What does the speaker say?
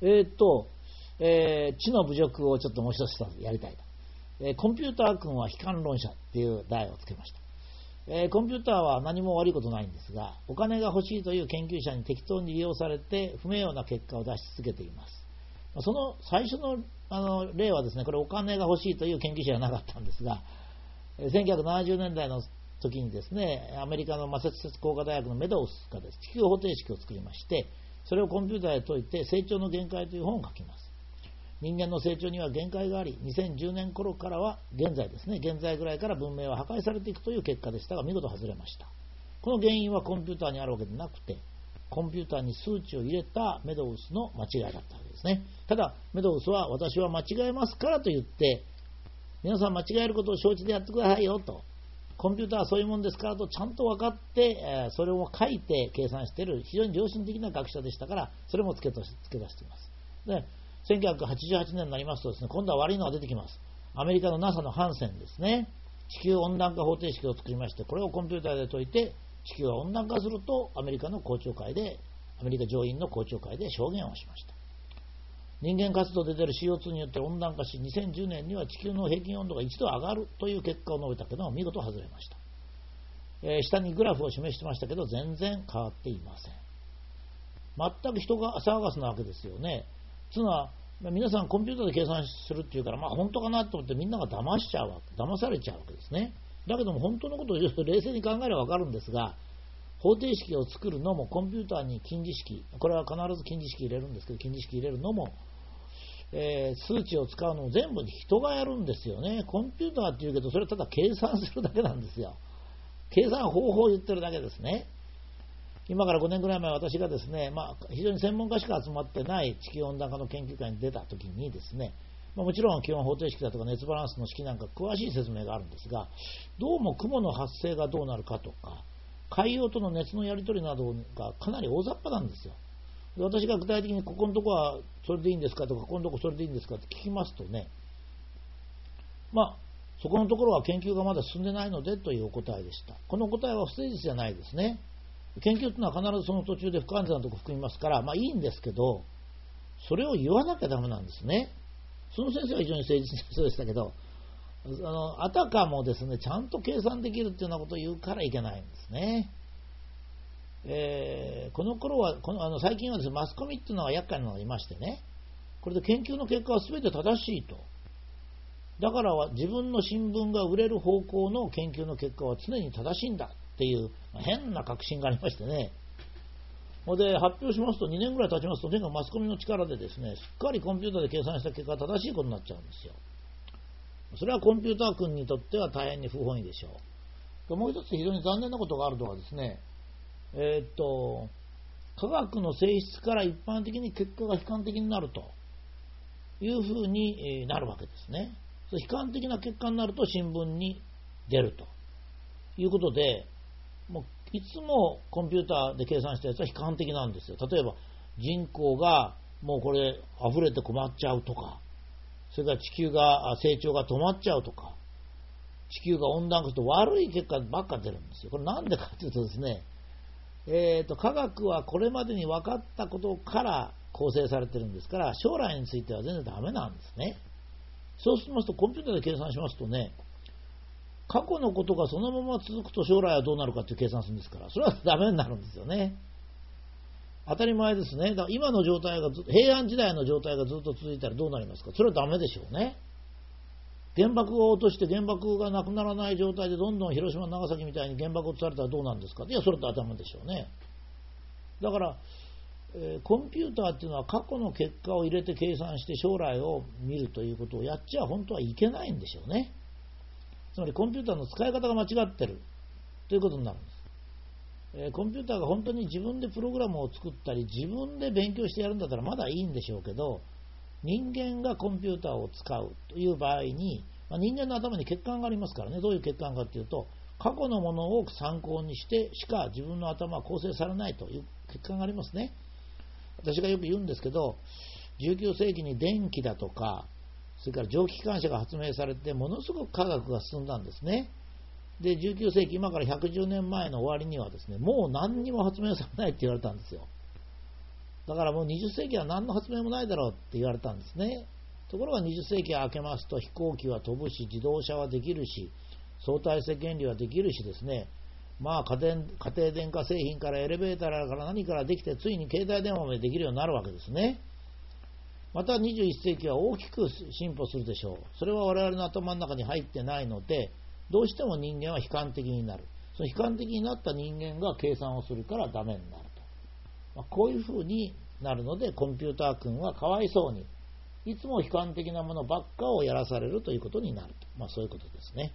えー、っと、えー、知の侮辱をちょっともう一つやりたいと。えー、コンピューター君は悲観論者っていう題をつけました。えー、コンピューターは何も悪いことないんですが、お金が欲しいという研究者に適当に利用されて不名誉な結果を出し続けています。その最初のあの例はですね、これお金が欲しいという研究者じゃなかったんですが、1970年代の時にですね、アメリカのマサチューセツ工科大学のメドウスがです地球方程式を作りまして、それをコンピューターで解いて成長の限界という本を書きます。人間の成長には限界があり、2010年頃からは現在ですね、現在ぐらいから文明は破壊されていくという結果でしたが、見事外れました。この原因はコンピューターにあるわけでなくて、コンピューターに数値を入れたメドウスの間違いだったわけですね。ただ、メドウスは私は間違えますからと言って、皆さん間違えることを承知でやってくださいよと。コンピューターはそういうもんですからとちゃんと分かって、えそれを書いて計算している非常に良心的な学者でしたから、それも付け出しています。で、1988年になりますとですね、今度は悪いのが出てきます。アメリカの NASA のハンセンですね。地球温暖化方程式を作りまして、これをコンピューターで解いて、地球が温暖化するとアメリカの公聴会で、アメリカ上院の公聴会で証言をしました。人間活動で出る CO2 によって温暖化し、2010年には地球の平均温度が1度上がるという結果を述べたけど、見事外れました。えー、下にグラフを示してましたけど、全然変わっていません。全く人が騒がすなわけですよね。つまり、皆さんコンピューターで計算するっていうから、まあ本当かなと思ってみんなが騙しちゃうわけ、騙されちゃうわけですね。だけども本当のことを冷静に考えればわかるんですが、方程式を作るのもコンピューターに近似式、これは必ず近似式入れるんですけど、近似式入れるのも、えー、数値を使うのも全部人がやるんですよね。コンピューターって言うけど、それはただ計算するだけなんですよ。計算方法を言ってるだけですね。今から5年ぐらい前、私がですね、まあ、非常に専門家しか集まってない地球温暖化の研究会に出たときにですね、まあ、もちろん気温方程式だとか熱バランスの式なんか詳しい説明があるんですが、どうも雲の発生がどうなるかとか、海洋との熱のやり取りなどがかなり大雑把なんですよ。私が具体的にここのとこはそれでいいんですかとか、ここのとこそれでいいんですかって聞きますとね、まあ、そこのところは研究がまだ進んでないのでというお答えでした。この答えは不誠実じゃないですね。研究というのは必ずその途中で不完全なところ含みますから、まあいいんですけど、それを言わなきゃダメなんですね。その先生は非常に誠実な人でしたけど、あのあたかもですね、ちゃんと計算できるっていうようなことを言うからいけないんですね。えー、この頃は、このあの最近はです、ね、マスコミっていうのは厄介なのがいましてね、これで研究の結果は全て正しいと。だからは自分の新聞が売れる方向の研究の結果は常に正しいんだっていう変な確信がありましてね。で、発表しますと2年ぐらい経ちますと、とにかくマスコミの力でですね、しっかりコンピューターで計算した結果正しいことになっちゃうんですよ。それはコンピューター君にとっては大変に不本意でしょう。もう一つ非常に残念なことがあるのはですね、えー、っと、科学の性質から一般的に結果が悲観的になるというふうになるわけですね。悲観的な結果になると新聞に出るということで、もういつもコンピューターで計算したやつは悲観的なんですよ。例えば人口がもうこれ溢れて困っちゃうとか、それから地球が成長が止まっちゃうとか、地球が温暖化すると悪い結果ばっか出るんですよ。これなんでかというとですね、えーと、科学はこれまでに分かったことから構成されてるんですから、将来については全然ダメなんですね。そうしますと、コンピューターで計算しますとね、過去のことがそのまま続くと将来はどうなるかっていう計算するんですから、それはダメになるんですよね。当たり前ですね。だから今の状態がず平安時代の状態がずっと続いたらどうなりますか？それはダメでしょうね。原爆を落として原爆がなくならない状態でどんどん広島、長崎みたいに原爆を落とされたらどうなんですか？いや、それと頭でしょうね。だから、えー、コンピューターっていうのは過去の結果を入れて計算して将来を見るということをやっちゃ本当はいけないんでしょうね。つまりコンピューターの使い方が間違ってるということになるんです。えー、コンピューターが本当に自分でプログラムを作ったり自分で勉強してやるんだったらまだいいんでしょうけど人間がコンピューターを使うという場合に、まあ、人間の頭に血管がありますからね、どういう血管かというと、過去のものを参考にしてしか自分の頭は構成されないという血管がありますね。私がよく言うんですけど、19世紀に電気だとか、それから蒸気機関車が発明されて、ものすごく科学が進んだんですね。で、19世紀、今から110年前の終わりにはですね、もう何にも発明されないって言われたんですよ。だからもう20世紀は何の発明もないだろうって言われたんですね。ところが20世紀が明けますと飛行機は飛ぶし、自動車はできるし、相対性原理はできるしですね、まあ家電家庭電化製品からエレベーターから何からできて、ついに携帯電話までできるようになるわけですね。また21世紀は大きく進歩するでしょう。それは我々の頭の中に入ってないので、どうしても人間は悲観的になる。その悲観的になった人間が計算をするからダメになる。こういうふうになるので、コンピューター君はかわいそうに、いつも悲観的なものばっかをやらされるということになると。まあ、そういうことですね。